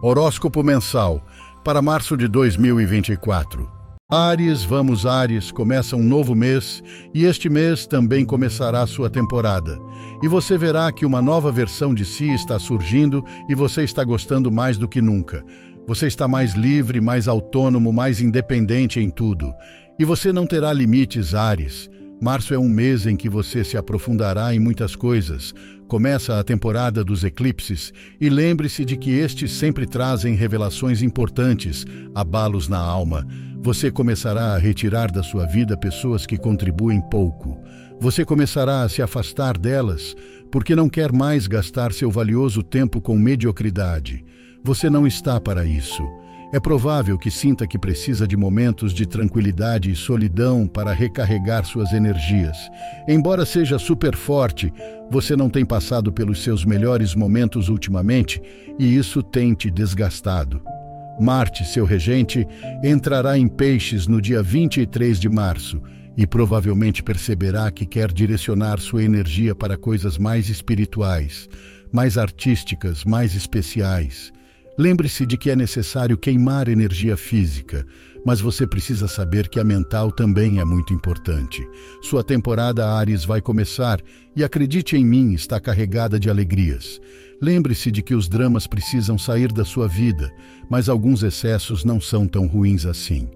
Horóscopo mensal para março de 2024. Ares, vamos Ares, começa um novo mês e este mês também começará sua temporada. E você verá que uma nova versão de si está surgindo e você está gostando mais do que nunca. Você está mais livre, mais autônomo, mais independente em tudo. E você não terá limites, Ares. Março é um mês em que você se aprofundará em muitas coisas. Começa a temporada dos eclipses e lembre-se de que estes sempre trazem revelações importantes, abalos na alma. Você começará a retirar da sua vida pessoas que contribuem pouco. Você começará a se afastar delas porque não quer mais gastar seu valioso tempo com mediocridade. Você não está para isso. É provável que sinta que precisa de momentos de tranquilidade e solidão para recarregar suas energias. Embora seja super forte, você não tem passado pelos seus melhores momentos ultimamente e isso tem te desgastado. Marte, seu regente, entrará em Peixes no dia 23 de março e provavelmente perceberá que quer direcionar sua energia para coisas mais espirituais, mais artísticas, mais especiais. Lembre-se de que é necessário queimar energia física, mas você precisa saber que a mental também é muito importante. Sua temporada Ares vai começar e acredite em mim, está carregada de alegrias. Lembre-se de que os dramas precisam sair da sua vida, mas alguns excessos não são tão ruins assim.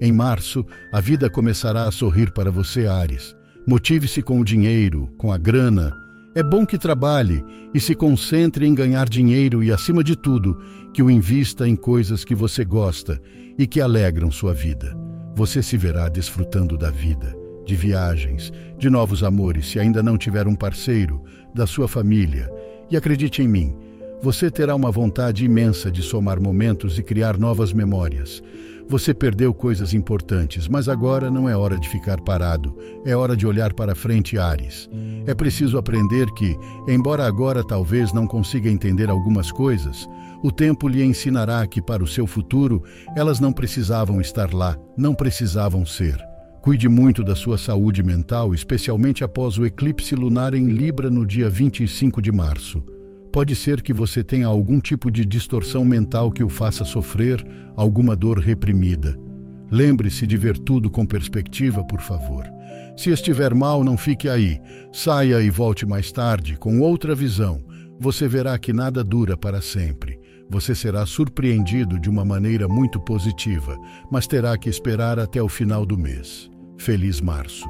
Em março, a vida começará a sorrir para você, Ares. Motive-se com o dinheiro, com a grana, é bom que trabalhe e se concentre em ganhar dinheiro e, acima de tudo, que o invista em coisas que você gosta e que alegram sua vida. Você se verá desfrutando da vida, de viagens, de novos amores, se ainda não tiver um parceiro, da sua família. E acredite em mim, você terá uma vontade imensa de somar momentos e criar novas memórias. Você perdeu coisas importantes, mas agora não é hora de ficar parado. É hora de olhar para frente, Ares. É preciso aprender que, embora agora talvez não consiga entender algumas coisas, o tempo lhe ensinará que para o seu futuro elas não precisavam estar lá, não precisavam ser. Cuide muito da sua saúde mental, especialmente após o eclipse lunar em Libra no dia 25 de março. Pode ser que você tenha algum tipo de distorção mental que o faça sofrer alguma dor reprimida. Lembre-se de ver tudo com perspectiva, por favor. Se estiver mal, não fique aí. Saia e volte mais tarde, com outra visão. Você verá que nada dura para sempre. Você será surpreendido de uma maneira muito positiva, mas terá que esperar até o final do mês. Feliz Março!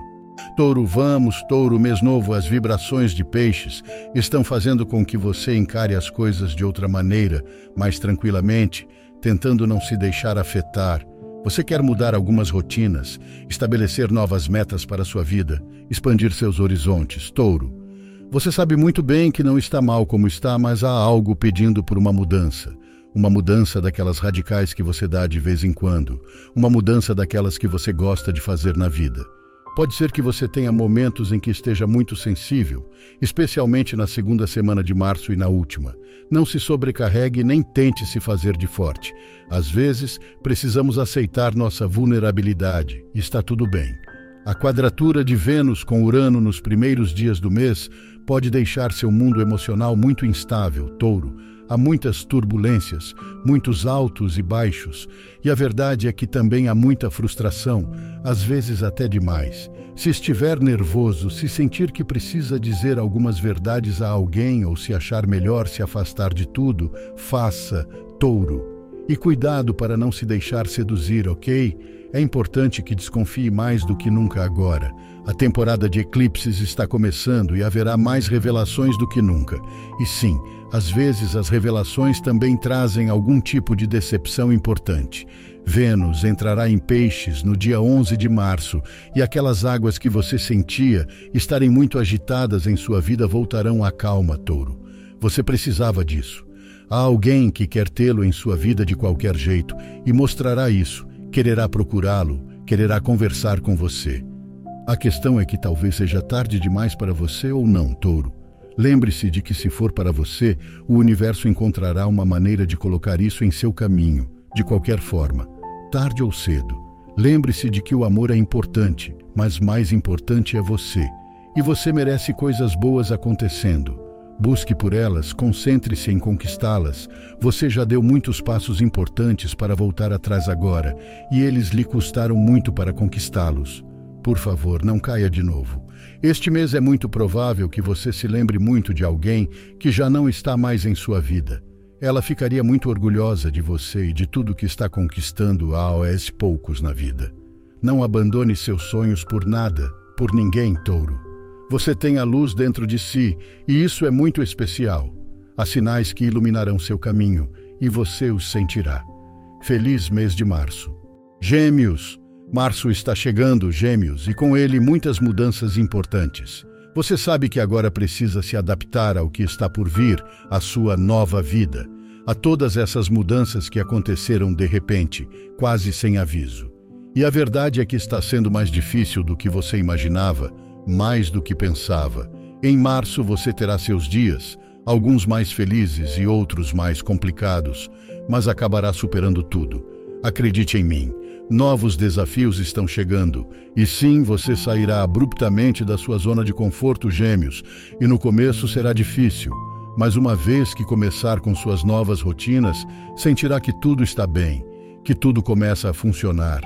Touro, vamos, touro, mês novo, as vibrações de peixes estão fazendo com que você encare as coisas de outra maneira, mais tranquilamente, tentando não se deixar afetar. Você quer mudar algumas rotinas, estabelecer novas metas para sua vida, expandir seus horizontes, touro. Você sabe muito bem que não está mal como está, mas há algo pedindo por uma mudança. Uma mudança daquelas radicais que você dá de vez em quando, uma mudança daquelas que você gosta de fazer na vida. Pode ser que você tenha momentos em que esteja muito sensível, especialmente na segunda semana de março e na última. Não se sobrecarregue nem tente se fazer de forte. Às vezes, precisamos aceitar nossa vulnerabilidade. Está tudo bem. A quadratura de Vênus com Urano nos primeiros dias do mês pode deixar seu mundo emocional muito instável, touro Há muitas turbulências, muitos altos e baixos, e a verdade é que também há muita frustração, às vezes até demais. Se estiver nervoso, se sentir que precisa dizer algumas verdades a alguém ou se achar melhor se afastar de tudo, faça, touro. E cuidado para não se deixar seduzir, ok? É importante que desconfie mais do que nunca agora. A temporada de eclipses está começando e haverá mais revelações do que nunca. E sim, às vezes as revelações também trazem algum tipo de decepção importante. Vênus entrará em Peixes no dia 11 de março e aquelas águas que você sentia estarem muito agitadas em sua vida voltarão à calma, touro. Você precisava disso. Há alguém que quer tê-lo em sua vida de qualquer jeito e mostrará isso, quererá procurá-lo, quererá conversar com você. A questão é que talvez seja tarde demais para você ou não, touro. Lembre-se de que, se for para você, o universo encontrará uma maneira de colocar isso em seu caminho, de qualquer forma, tarde ou cedo. Lembre-se de que o amor é importante, mas mais importante é você. E você merece coisas boas acontecendo. Busque por elas, concentre-se em conquistá-las. Você já deu muitos passos importantes para voltar atrás agora, e eles lhe custaram muito para conquistá-los. Por favor, não caia de novo. Este mês é muito provável que você se lembre muito de alguém que já não está mais em sua vida. Ela ficaria muito orgulhosa de você e de tudo que está conquistando há OS poucos na vida. Não abandone seus sonhos por nada, por ninguém, touro. Você tem a luz dentro de si e isso é muito especial. Há sinais que iluminarão seu caminho e você os sentirá. Feliz mês de março. Gêmeos. Março está chegando, Gêmeos, e com ele muitas mudanças importantes. Você sabe que agora precisa se adaptar ao que está por vir, à sua nova vida, a todas essas mudanças que aconteceram de repente, quase sem aviso. E a verdade é que está sendo mais difícil do que você imaginava, mais do que pensava. Em março você terá seus dias, alguns mais felizes e outros mais complicados, mas acabará superando tudo. Acredite em mim. Novos desafios estão chegando, e sim, você sairá abruptamente da sua zona de conforto, gêmeos, e no começo será difícil, mas uma vez que começar com suas novas rotinas, sentirá que tudo está bem, que tudo começa a funcionar.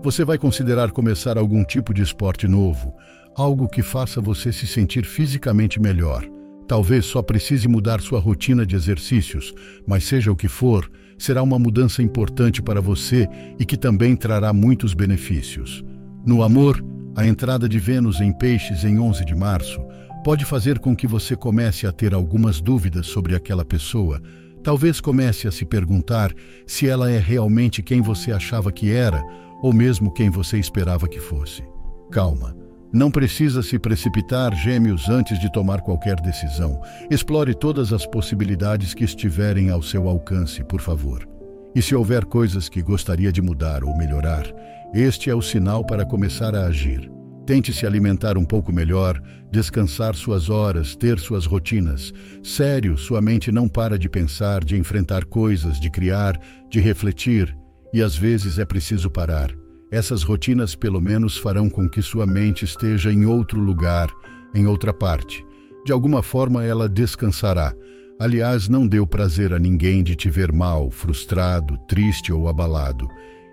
Você vai considerar começar algum tipo de esporte novo, algo que faça você se sentir fisicamente melhor. Talvez só precise mudar sua rotina de exercícios, mas seja o que for, será uma mudança importante para você e que também trará muitos benefícios. No amor, a entrada de Vênus em Peixes em 11 de março pode fazer com que você comece a ter algumas dúvidas sobre aquela pessoa. Talvez comece a se perguntar se ela é realmente quem você achava que era ou mesmo quem você esperava que fosse. Calma. Não precisa se precipitar, gêmeos, antes de tomar qualquer decisão. Explore todas as possibilidades que estiverem ao seu alcance, por favor. E se houver coisas que gostaria de mudar ou melhorar, este é o sinal para começar a agir. Tente se alimentar um pouco melhor, descansar suas horas, ter suas rotinas. Sério, sua mente não para de pensar, de enfrentar coisas, de criar, de refletir. E às vezes é preciso parar essas rotinas pelo menos farão com que sua mente esteja em outro lugar, em outra parte. De alguma forma ela descansará. Aliás, não deu prazer a ninguém de te ver mal, frustrado, triste ou abalado.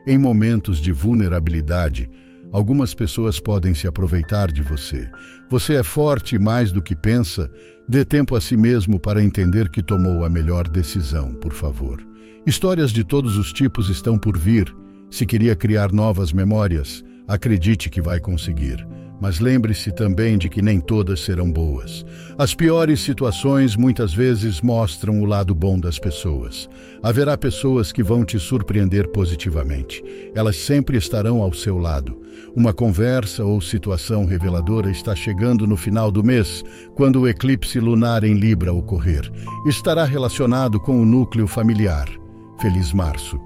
Em momentos de vulnerabilidade, algumas pessoas podem se aproveitar de você. Você é forte mais do que pensa. Dê tempo a si mesmo para entender que tomou a melhor decisão, por favor. Histórias de todos os tipos estão por vir se queria criar novas memórias, acredite que vai conseguir. Mas lembre-se também de que nem todas serão boas. As piores situações muitas vezes mostram o lado bom das pessoas. Haverá pessoas que vão te surpreender positivamente. Elas sempre estarão ao seu lado. Uma conversa ou situação reveladora está chegando no final do mês, quando o eclipse lunar em Libra ocorrer. Estará relacionado com o núcleo familiar. Feliz Março.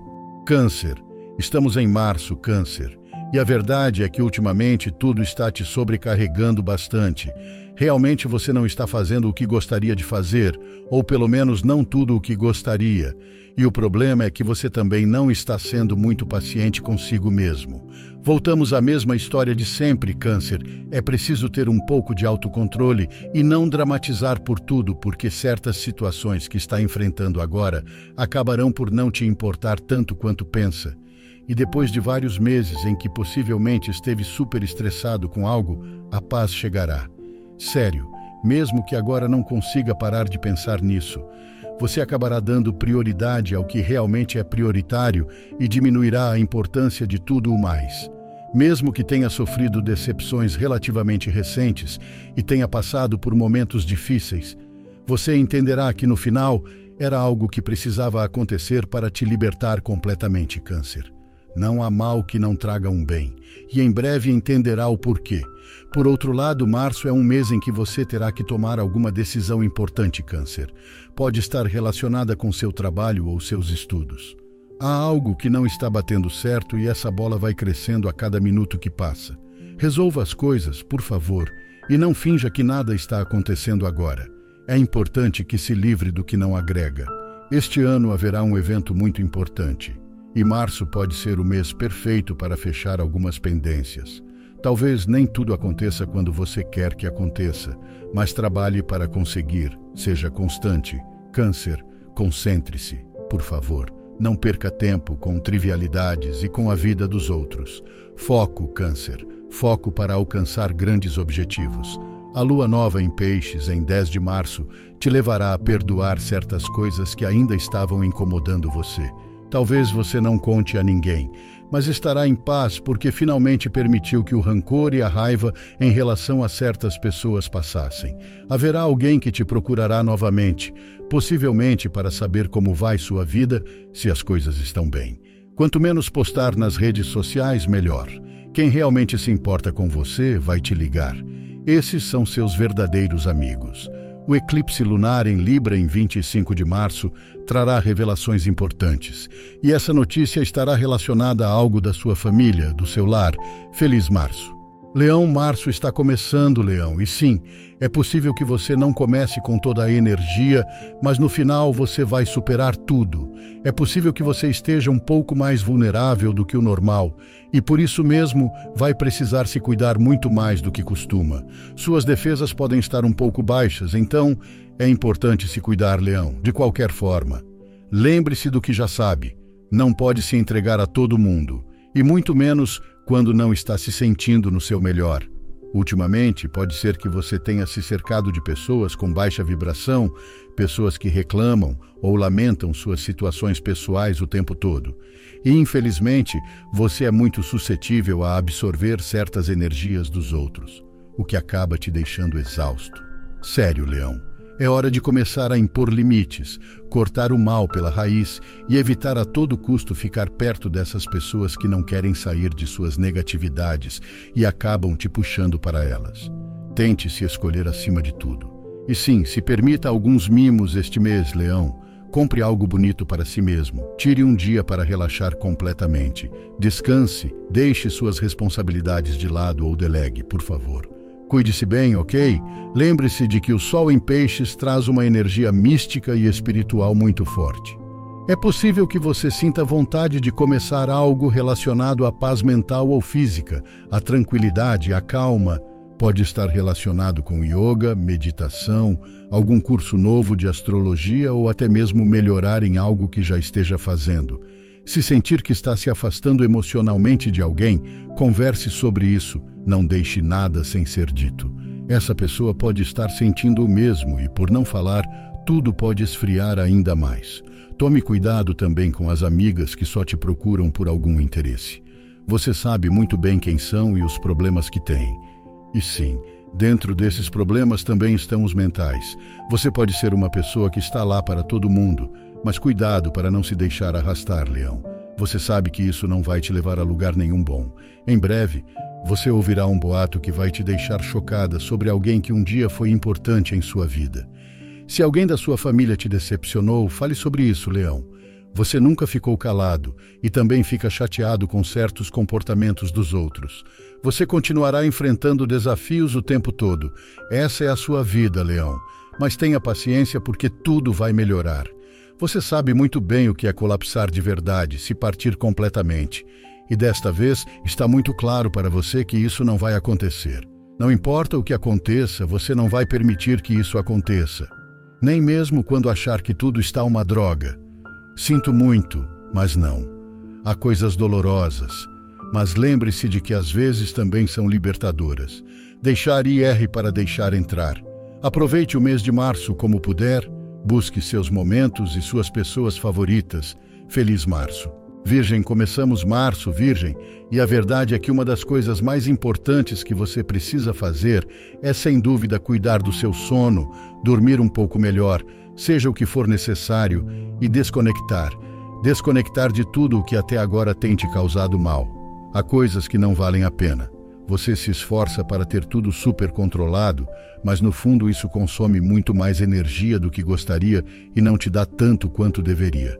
Câncer. Estamos em março, Câncer, e a verdade é que ultimamente tudo está te sobrecarregando bastante. Realmente você não está fazendo o que gostaria de fazer, ou pelo menos não tudo o que gostaria. E o problema é que você também não está sendo muito paciente consigo mesmo. Voltamos à mesma história de sempre, Câncer. É preciso ter um pouco de autocontrole e não dramatizar por tudo, porque certas situações que está enfrentando agora acabarão por não te importar tanto quanto pensa. E depois de vários meses em que possivelmente esteve super estressado com algo, a paz chegará. Sério, mesmo que agora não consiga parar de pensar nisso, você acabará dando prioridade ao que realmente é prioritário e diminuirá a importância de tudo o mais. Mesmo que tenha sofrido decepções relativamente recentes e tenha passado por momentos difíceis, você entenderá que no final era algo que precisava acontecer para te libertar completamente, Câncer. Não há mal que não traga um bem, e em breve entenderá o porquê. Por outro lado, março é um mês em que você terá que tomar alguma decisão importante, Câncer. Pode estar relacionada com seu trabalho ou seus estudos. Há algo que não está batendo certo e essa bola vai crescendo a cada minuto que passa. Resolva as coisas, por favor, e não finja que nada está acontecendo agora. É importante que se livre do que não agrega. Este ano haverá um evento muito importante. E março pode ser o mês perfeito para fechar algumas pendências. Talvez nem tudo aconteça quando você quer que aconteça, mas trabalhe para conseguir. Seja constante. Câncer, concentre-se, por favor. Não perca tempo com trivialidades e com a vida dos outros. Foco, Câncer. Foco para alcançar grandes objetivos. A lua nova em Peixes, em 10 de março, te levará a perdoar certas coisas que ainda estavam incomodando você. Talvez você não conte a ninguém, mas estará em paz porque finalmente permitiu que o rancor e a raiva em relação a certas pessoas passassem. Haverá alguém que te procurará novamente, possivelmente para saber como vai sua vida, se as coisas estão bem. Quanto menos postar nas redes sociais, melhor. Quem realmente se importa com você vai te ligar. Esses são seus verdadeiros amigos. O eclipse lunar em Libra em 25 de março trará revelações importantes, e essa notícia estará relacionada a algo da sua família, do seu lar. Feliz março! Leão, março está começando, Leão, e sim, é possível que você não comece com toda a energia, mas no final você vai superar tudo. É possível que você esteja um pouco mais vulnerável do que o normal, e por isso mesmo vai precisar se cuidar muito mais do que costuma. Suas defesas podem estar um pouco baixas, então é importante se cuidar, Leão, de qualquer forma. Lembre-se do que já sabe. Não pode se entregar a todo mundo, e muito menos quando não está se sentindo no seu melhor. Ultimamente, pode ser que você tenha se cercado de pessoas com baixa vibração, pessoas que reclamam ou lamentam suas situações pessoais o tempo todo. E, infelizmente, você é muito suscetível a absorver certas energias dos outros, o que acaba te deixando exausto. Sério, Leão. É hora de começar a impor limites, cortar o mal pela raiz e evitar a todo custo ficar perto dessas pessoas que não querem sair de suas negatividades e acabam te puxando para elas. Tente se escolher acima de tudo. E sim, se permita alguns mimos este mês, Leão. Compre algo bonito para si mesmo. Tire um dia para relaxar completamente. Descanse, deixe suas responsabilidades de lado ou delegue, por favor. Cuide-se bem, ok? Lembre-se de que o Sol em Peixes traz uma energia mística e espiritual muito forte. É possível que você sinta vontade de começar algo relacionado à paz mental ou física, à tranquilidade, à calma. Pode estar relacionado com yoga, meditação, algum curso novo de astrologia ou até mesmo melhorar em algo que já esteja fazendo. Se sentir que está se afastando emocionalmente de alguém, converse sobre isso. Não deixe nada sem ser dito. Essa pessoa pode estar sentindo o mesmo e, por não falar, tudo pode esfriar ainda mais. Tome cuidado também com as amigas que só te procuram por algum interesse. Você sabe muito bem quem são e os problemas que têm. E sim, dentro desses problemas também estão os mentais. Você pode ser uma pessoa que está lá para todo mundo, mas cuidado para não se deixar arrastar, Leão. Você sabe que isso não vai te levar a lugar nenhum bom. Em breve, você ouvirá um boato que vai te deixar chocada sobre alguém que um dia foi importante em sua vida. Se alguém da sua família te decepcionou, fale sobre isso, Leão. Você nunca ficou calado e também fica chateado com certos comportamentos dos outros. Você continuará enfrentando desafios o tempo todo. Essa é a sua vida, Leão. Mas tenha paciência porque tudo vai melhorar. Você sabe muito bem o que é colapsar de verdade, se partir completamente. E desta vez está muito claro para você que isso não vai acontecer. Não importa o que aconteça, você não vai permitir que isso aconteça. Nem mesmo quando achar que tudo está uma droga. Sinto muito, mas não. Há coisas dolorosas, mas lembre-se de que às vezes também são libertadoras. Deixar ir para deixar entrar. Aproveite o mês de março como puder Busque seus momentos e suas pessoas favoritas. Feliz março. Virgem, começamos março, Virgem, e a verdade é que uma das coisas mais importantes que você precisa fazer é, sem dúvida, cuidar do seu sono, dormir um pouco melhor, seja o que for necessário, e desconectar. Desconectar de tudo o que até agora tem te causado mal. Há coisas que não valem a pena. Você se esforça para ter tudo super controlado, mas no fundo isso consome muito mais energia do que gostaria e não te dá tanto quanto deveria.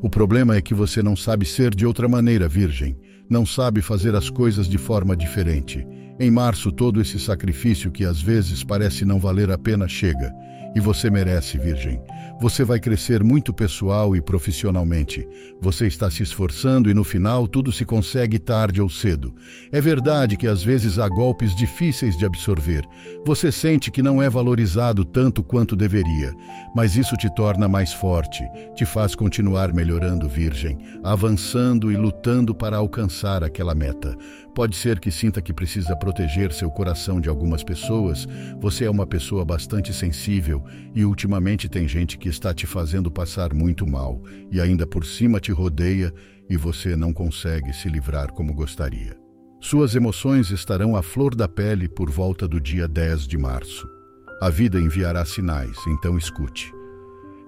O problema é que você não sabe ser de outra maneira, Virgem. Não sabe fazer as coisas de forma diferente. Em março, todo esse sacrifício que às vezes parece não valer a pena chega. E você merece, Virgem. Você vai crescer muito pessoal e profissionalmente. Você está se esforçando e no final tudo se consegue tarde ou cedo. É verdade que às vezes há golpes difíceis de absorver. Você sente que não é valorizado tanto quanto deveria, mas isso te torna mais forte, te faz continuar melhorando, Virgem, avançando e lutando para alcançar aquela meta. Pode ser que sinta que precisa proteger seu coração de algumas pessoas. Você é uma pessoa bastante sensível e ultimamente tem gente que está te fazendo passar muito mal e ainda por cima te rodeia e você não consegue se livrar como gostaria. Suas emoções estarão à flor da pele por volta do dia 10 de março. A vida enviará sinais, então escute.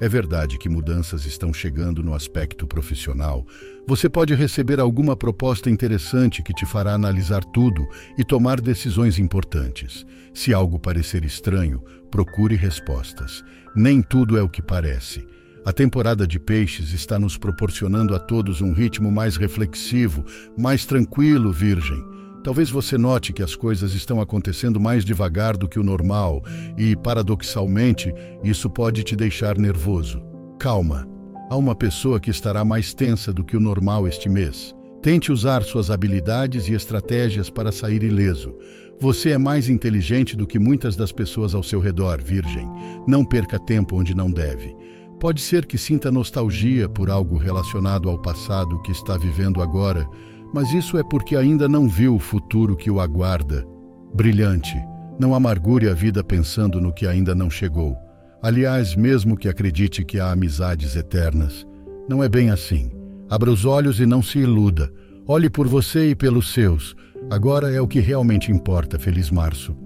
É verdade que mudanças estão chegando no aspecto profissional. Você pode receber alguma proposta interessante que te fará analisar tudo e tomar decisões importantes. Se algo parecer estranho, procure respostas. Nem tudo é o que parece. A temporada de peixes está nos proporcionando a todos um ritmo mais reflexivo, mais tranquilo, Virgem. Talvez você note que as coisas estão acontecendo mais devagar do que o normal e, paradoxalmente, isso pode te deixar nervoso. Calma. Há uma pessoa que estará mais tensa do que o normal este mês. Tente usar suas habilidades e estratégias para sair ileso. Você é mais inteligente do que muitas das pessoas ao seu redor, Virgem. Não perca tempo onde não deve. Pode ser que sinta nostalgia por algo relacionado ao passado que está vivendo agora mas isso é porque ainda não viu o futuro que o aguarda. Brilhante, não amargure a vida pensando no que ainda não chegou. Aliás, mesmo que acredite que há amizades eternas, não é bem assim. Abra os olhos e não se iluda. Olhe por você e pelos seus. Agora é o que realmente importa, feliz março.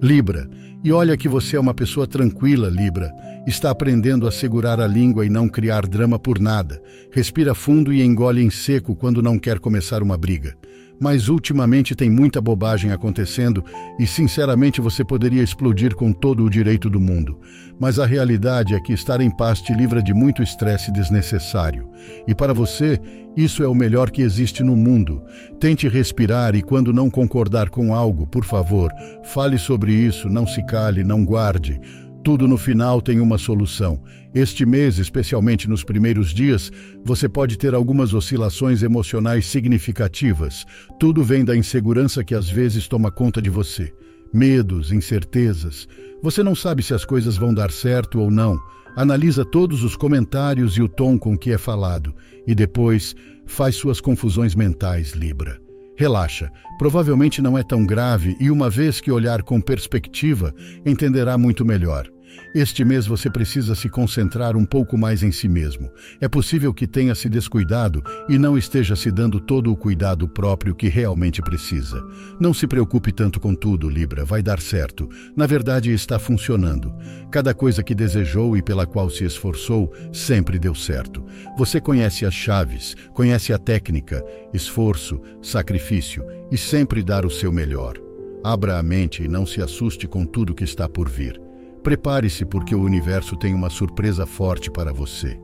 Libra, e olha que você é uma pessoa tranquila, Libra. Está aprendendo a segurar a língua e não criar drama por nada. Respira fundo e engole em seco quando não quer começar uma briga mas ultimamente tem muita bobagem acontecendo e, sinceramente, você poderia explodir com todo o direito do mundo. Mas a realidade é que estar em paz te livra de muito estresse desnecessário. E para você, isso é o melhor que existe no mundo. Tente respirar e, quando não concordar com algo, por favor, fale sobre isso, não se cale, não guarde. Tudo no final tem uma solução. Este mês, especialmente nos primeiros dias, você pode ter algumas oscilações emocionais significativas. Tudo vem da insegurança que às vezes toma conta de você. Medos, incertezas. Você não sabe se as coisas vão dar certo ou não. Analisa todos os comentários e o tom com que é falado. E depois, faz suas confusões mentais, Libra. Relaxa, provavelmente não é tão grave e, uma vez que olhar com perspectiva, entenderá muito melhor. Este mês você precisa se concentrar um pouco mais em si mesmo. É possível que tenha se descuidado e não esteja se dando todo o cuidado próprio que realmente precisa. Não se preocupe tanto com tudo, Libra, vai dar certo. Na verdade, está funcionando. Cada coisa que desejou e pela qual se esforçou sempre deu certo. Você conhece as chaves, conhece a técnica, esforço, sacrifício e sempre dar o seu melhor. Abra a mente e não se assuste com tudo que está por vir. Prepare-se porque o universo tem uma surpresa forte para você.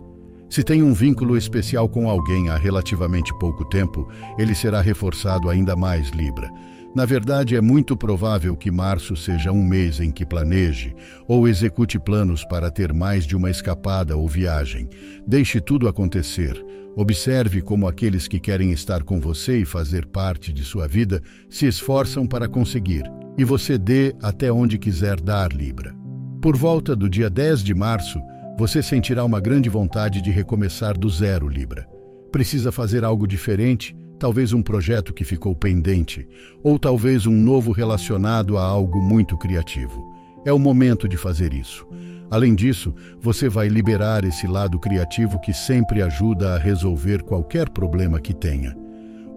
Se tem um vínculo especial com alguém há relativamente pouco tempo, ele será reforçado ainda mais, Libra. Na verdade, é muito provável que março seja um mês em que planeje ou execute planos para ter mais de uma escapada ou viagem. Deixe tudo acontecer. Observe como aqueles que querem estar com você e fazer parte de sua vida se esforçam para conseguir. E você dê até onde quiser dar, Libra. Por volta do dia 10 de março, você sentirá uma grande vontade de recomeçar do zero, Libra. Precisa fazer algo diferente, talvez um projeto que ficou pendente, ou talvez um novo relacionado a algo muito criativo. É o momento de fazer isso. Além disso, você vai liberar esse lado criativo que sempre ajuda a resolver qualquer problema que tenha.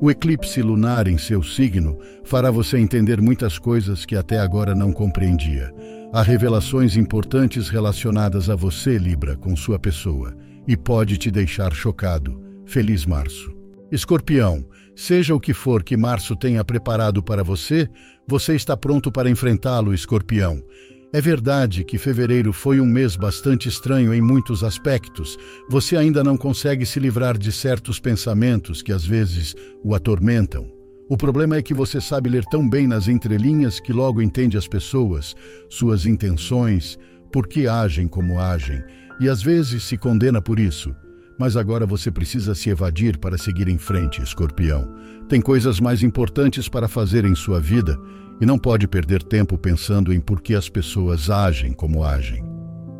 O eclipse lunar em seu signo fará você entender muitas coisas que até agora não compreendia. Há revelações importantes relacionadas a você, Libra, com sua pessoa, e pode te deixar chocado. Feliz Março. Escorpião, seja o que for que Março tenha preparado para você, você está pronto para enfrentá-lo, Escorpião. É verdade que fevereiro foi um mês bastante estranho em muitos aspectos. Você ainda não consegue se livrar de certos pensamentos que às vezes o atormentam. O problema é que você sabe ler tão bem nas entrelinhas que logo entende as pessoas, suas intenções, por que agem como agem e às vezes se condena por isso. Mas agora você precisa se evadir para seguir em frente, escorpião. Tem coisas mais importantes para fazer em sua vida e não pode perder tempo pensando em por que as pessoas agem como agem.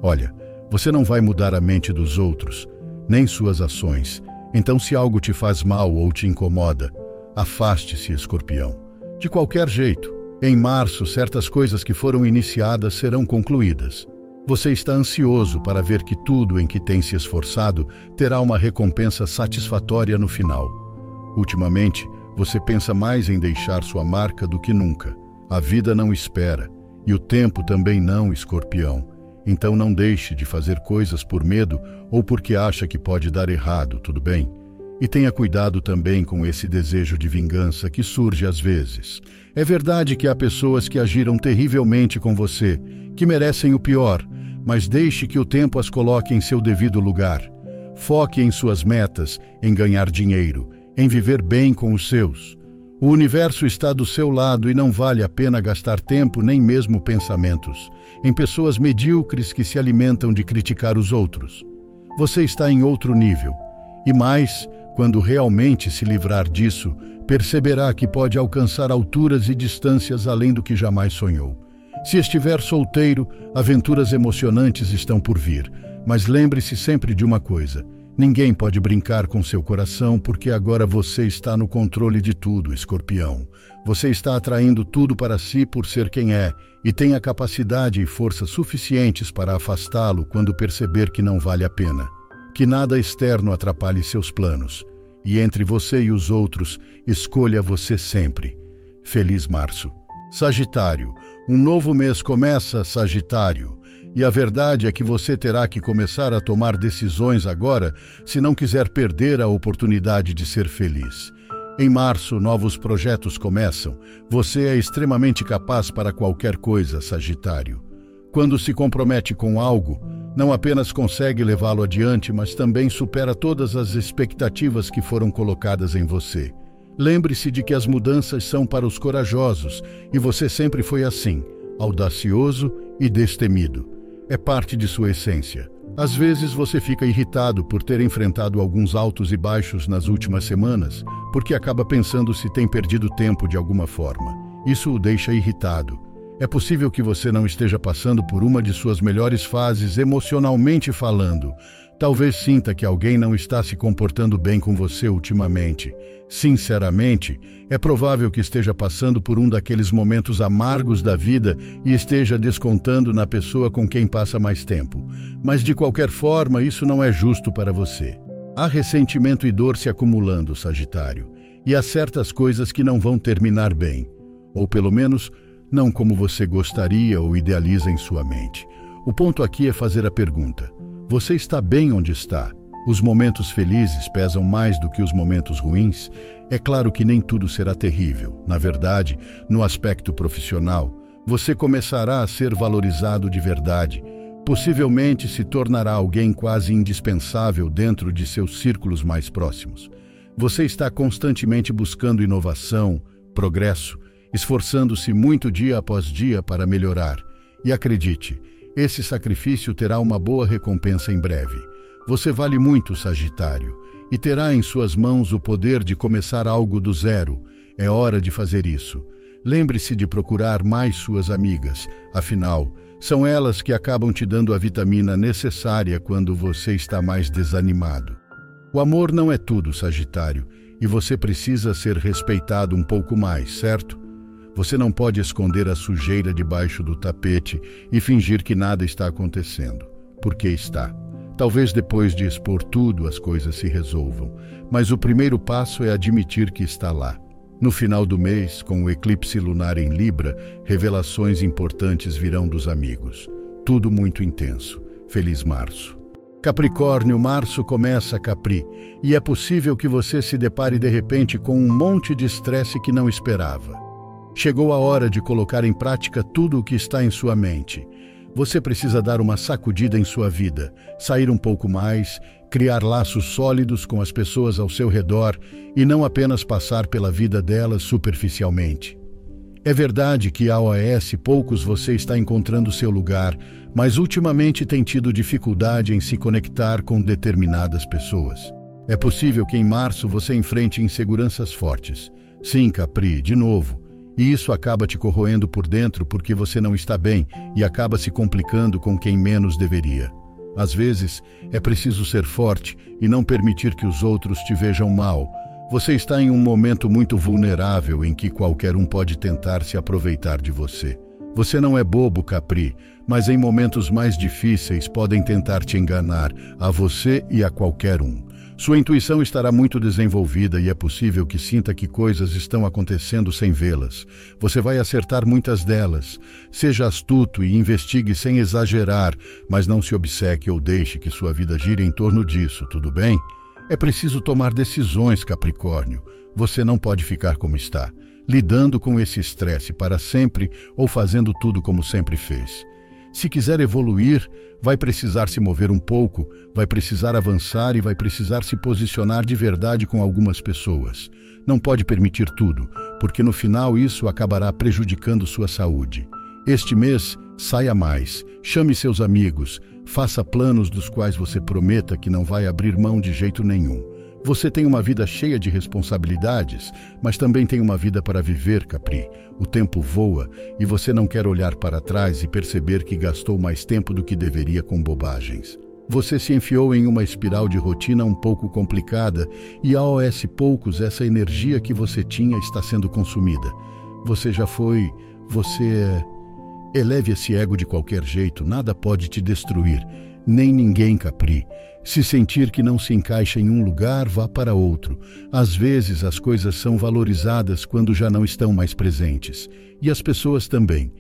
Olha, você não vai mudar a mente dos outros, nem suas ações. Então, se algo te faz mal ou te incomoda, afaste-se, escorpião. De qualquer jeito, em março, certas coisas que foram iniciadas serão concluídas. Você está ansioso para ver que tudo em que tem se esforçado terá uma recompensa satisfatória no final. Ultimamente, você pensa mais em deixar sua marca do que nunca. A vida não espera, e o tempo também não, escorpião. Então não deixe de fazer coisas por medo ou porque acha que pode dar errado, tudo bem? E tenha cuidado também com esse desejo de vingança que surge às vezes. É verdade que há pessoas que agiram terrivelmente com você, que merecem o pior, mas deixe que o tempo as coloque em seu devido lugar. Foque em suas metas, em ganhar dinheiro, em viver bem com os seus. O universo está do seu lado e não vale a pena gastar tempo nem mesmo pensamentos em pessoas medíocres que se alimentam de criticar os outros. Você está em outro nível. E mais, quando realmente se livrar disso, perceberá que pode alcançar alturas e distâncias além do que jamais sonhou. Se estiver solteiro, aventuras emocionantes estão por vir. Mas lembre-se sempre de uma coisa: ninguém pode brincar com seu coração porque agora você está no controle de tudo, escorpião. Você está atraindo tudo para si por ser quem é e tem a capacidade e força suficientes para afastá-lo quando perceber que não vale a pena. Que nada externo atrapalhe seus planos. E entre você e os outros, escolha você sempre. Feliz Março. Sagitário. Um novo mês começa, Sagitário, e a verdade é que você terá que começar a tomar decisões agora se não quiser perder a oportunidade de ser feliz. Em março, novos projetos começam. Você é extremamente capaz para qualquer coisa, Sagitário. Quando se compromete com algo, não apenas consegue levá-lo adiante, mas também supera todas as expectativas que foram colocadas em você. Lembre-se de que as mudanças são para os corajosos e você sempre foi assim, audacioso e destemido. É parte de sua essência. Às vezes você fica irritado por ter enfrentado alguns altos e baixos nas últimas semanas, porque acaba pensando se tem perdido tempo de alguma forma. Isso o deixa irritado. É possível que você não esteja passando por uma de suas melhores fases emocionalmente falando, Talvez sinta que alguém não está se comportando bem com você ultimamente. Sinceramente, é provável que esteja passando por um daqueles momentos amargos da vida e esteja descontando na pessoa com quem passa mais tempo. Mas de qualquer forma, isso não é justo para você. Há ressentimento e dor se acumulando, Sagitário, e há certas coisas que não vão terminar bem, ou pelo menos não como você gostaria ou idealiza em sua mente. O ponto aqui é fazer a pergunta: você está bem onde está. Os momentos felizes pesam mais do que os momentos ruins. É claro que nem tudo será terrível. Na verdade, no aspecto profissional, você começará a ser valorizado de verdade. Possivelmente se tornará alguém quase indispensável dentro de seus círculos mais próximos. Você está constantemente buscando inovação, progresso, esforçando-se muito dia após dia para melhorar. E acredite, esse sacrifício terá uma boa recompensa em breve. Você vale muito, Sagitário, e terá em suas mãos o poder de começar algo do zero. É hora de fazer isso. Lembre-se de procurar mais suas amigas, afinal, são elas que acabam te dando a vitamina necessária quando você está mais desanimado. O amor não é tudo, Sagitário, e você precisa ser respeitado um pouco mais, certo? Você não pode esconder a sujeira debaixo do tapete e fingir que nada está acontecendo, porque está. Talvez depois de expor tudo as coisas se resolvam, mas o primeiro passo é admitir que está lá. No final do mês, com o eclipse lunar em Libra, revelações importantes virão dos amigos. Tudo muito intenso. Feliz março. Capricórnio, março começa Capri, e é possível que você se depare de repente com um monte de estresse que não esperava. Chegou a hora de colocar em prática tudo o que está em sua mente. Você precisa dar uma sacudida em sua vida, sair um pouco mais, criar laços sólidos com as pessoas ao seu redor e não apenas passar pela vida delas superficialmente. É verdade que a OAS poucos você está encontrando seu lugar, mas ultimamente tem tido dificuldade em se conectar com determinadas pessoas. É possível que em março você enfrente inseguranças fortes. Sim, Capri, de novo. E isso acaba te corroendo por dentro porque você não está bem e acaba se complicando com quem menos deveria. Às vezes, é preciso ser forte e não permitir que os outros te vejam mal, você está em um momento muito vulnerável em que qualquer um pode tentar se aproveitar de você. Você não é bobo, Capri, mas em momentos mais difíceis podem tentar te enganar, a você e a qualquer um. Sua intuição estará muito desenvolvida e é possível que sinta que coisas estão acontecendo sem vê-las. Você vai acertar muitas delas. Seja astuto e investigue sem exagerar, mas não se obceque ou deixe que sua vida gire em torno disso, tudo bem? É preciso tomar decisões, Capricórnio. Você não pode ficar como está, lidando com esse estresse para sempre ou fazendo tudo como sempre fez. Se quiser evoluir, vai precisar se mover um pouco, vai precisar avançar e vai precisar se posicionar de verdade com algumas pessoas. Não pode permitir tudo, porque no final isso acabará prejudicando sua saúde. Este mês, saia mais, chame seus amigos, Faça planos dos quais você prometa que não vai abrir mão de jeito nenhum. Você tem uma vida cheia de responsabilidades, mas também tem uma vida para viver, Capri. O tempo voa e você não quer olhar para trás e perceber que gastou mais tempo do que deveria com bobagens. Você se enfiou em uma espiral de rotina um pouco complicada e a OS poucos essa energia que você tinha está sendo consumida. Você já foi, você é Eleve esse ego de qualquer jeito, nada pode te destruir, nem ninguém capri. Se sentir que não se encaixa em um lugar, vá para outro. Às vezes as coisas são valorizadas quando já não estão mais presentes. E as pessoas também.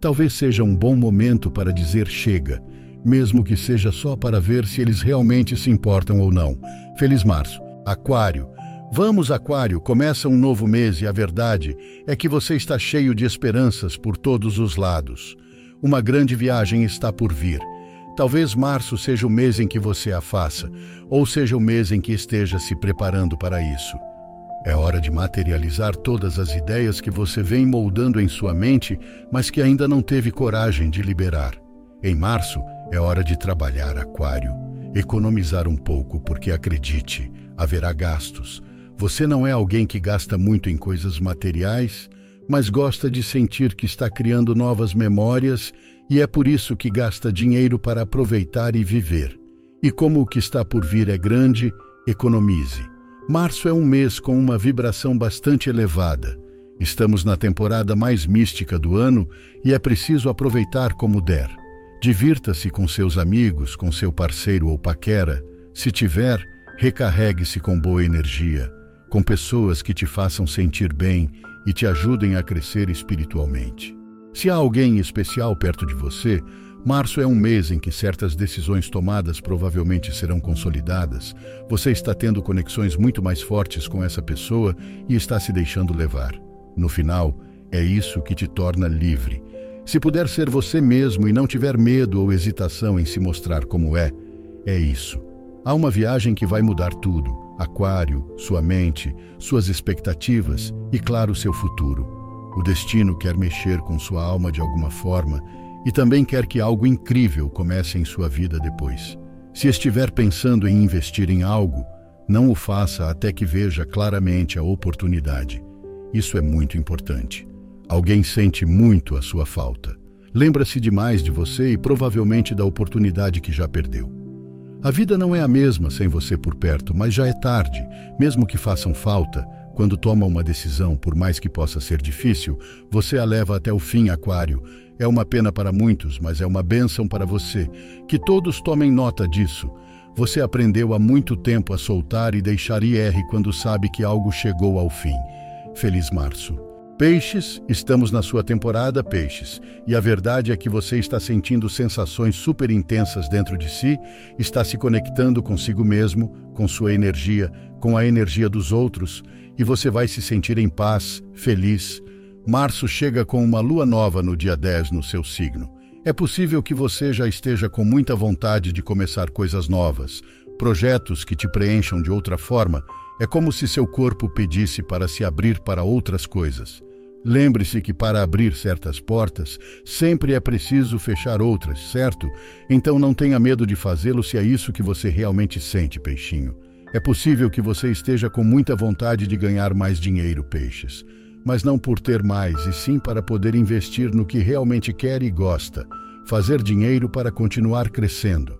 Talvez seja um bom momento para dizer chega, mesmo que seja só para ver se eles realmente se importam ou não. Feliz Março. Aquário. Vamos, Aquário, começa um novo mês e a verdade é que você está cheio de esperanças por todos os lados. Uma grande viagem está por vir. Talvez março seja o mês em que você a faça, ou seja o mês em que esteja se preparando para isso. É hora de materializar todas as ideias que você vem moldando em sua mente, mas que ainda não teve coragem de liberar. Em março, é hora de trabalhar, Aquário. Economizar um pouco, porque acredite, haverá gastos você não é alguém que gasta muito em coisas materiais, mas gosta de sentir que está criando novas memórias e é por isso que gasta dinheiro para aproveitar e viver. E como o que está por vir é grande, economize. Março é um mês com uma vibração bastante elevada. Estamos na temporada mais mística do ano e é preciso aproveitar como der. Divirta-se com seus amigos, com seu parceiro ou paquera. Se tiver, recarregue-se com boa energia com pessoas que te façam sentir bem e te ajudem a crescer espiritualmente. Se há alguém especial perto de você, março é um mês em que certas decisões tomadas provavelmente serão consolidadas. Você está tendo conexões muito mais fortes com essa pessoa e está se deixando levar. No final, é isso que te torna livre. Se puder ser você mesmo e não tiver medo ou hesitação em se mostrar como é, é isso. Há uma viagem que vai mudar tudo Aquário, sua mente, suas expectativas e, claro, seu futuro. O destino quer mexer com sua alma de alguma forma e também quer que algo incrível comece em sua vida depois. Se estiver pensando em investir em algo, não o faça até que veja claramente a oportunidade. Isso é muito importante. Alguém sente muito a sua falta. Lembra-se demais de você e provavelmente da oportunidade que já perdeu. A vida não é a mesma sem você por perto, mas já é tarde, mesmo que façam falta. Quando toma uma decisão, por mais que possa ser difícil, você a leva até o fim, Aquário. É uma pena para muitos, mas é uma bênção para você. Que todos tomem nota disso. Você aprendeu há muito tempo a soltar e deixar IR quando sabe que algo chegou ao fim. Feliz Março. Peixes, estamos na sua temporada, Peixes, e a verdade é que você está sentindo sensações super intensas dentro de si, está se conectando consigo mesmo, com sua energia, com a energia dos outros, e você vai se sentir em paz, feliz. Março chega com uma lua nova no dia 10 no seu signo. É possível que você já esteja com muita vontade de começar coisas novas, projetos que te preencham de outra forma. É como se seu corpo pedisse para se abrir para outras coisas. Lembre-se que para abrir certas portas, sempre é preciso fechar outras, certo? Então não tenha medo de fazê-lo se é isso que você realmente sente, peixinho. É possível que você esteja com muita vontade de ganhar mais dinheiro, peixes. Mas não por ter mais, e sim para poder investir no que realmente quer e gosta. Fazer dinheiro para continuar crescendo,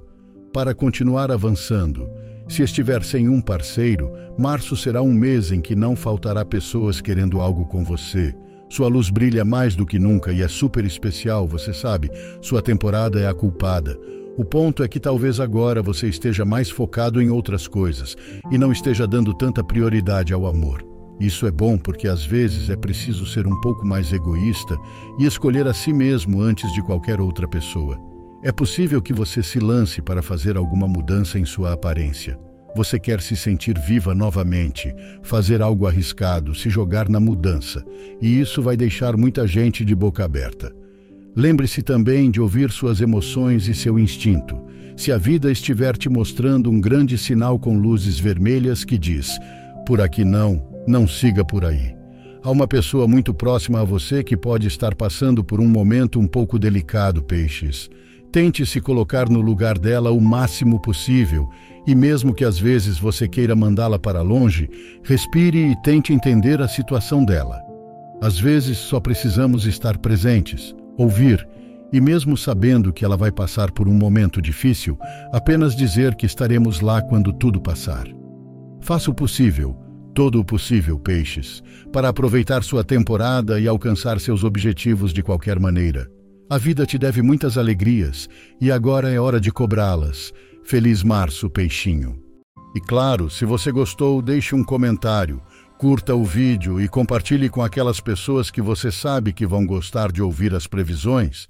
para continuar avançando. Se estiver sem um parceiro, março será um mês em que não faltará pessoas querendo algo com você. Sua luz brilha mais do que nunca e é super especial, você sabe. Sua temporada é a culpada. O ponto é que talvez agora você esteja mais focado em outras coisas e não esteja dando tanta prioridade ao amor. Isso é bom porque às vezes é preciso ser um pouco mais egoísta e escolher a si mesmo antes de qualquer outra pessoa. É possível que você se lance para fazer alguma mudança em sua aparência. Você quer se sentir viva novamente, fazer algo arriscado, se jogar na mudança, e isso vai deixar muita gente de boca aberta. Lembre-se também de ouvir suas emoções e seu instinto. Se a vida estiver te mostrando um grande sinal com luzes vermelhas que diz: por aqui não, não siga por aí. Há uma pessoa muito próxima a você que pode estar passando por um momento um pouco delicado, peixes. Tente se colocar no lugar dela o máximo possível e mesmo que às vezes você queira mandá-la para longe, respire e tente entender a situação dela. Às vezes só precisamos estar presentes, ouvir e, mesmo sabendo que ela vai passar por um momento difícil, apenas dizer que estaremos lá quando tudo passar. Faça o possível, todo o possível, peixes, para aproveitar sua temporada e alcançar seus objetivos de qualquer maneira. A vida te deve muitas alegrias e agora é hora de cobrá-las. Feliz Março, peixinho. E claro, se você gostou, deixe um comentário, curta o vídeo e compartilhe com aquelas pessoas que você sabe que vão gostar de ouvir as previsões.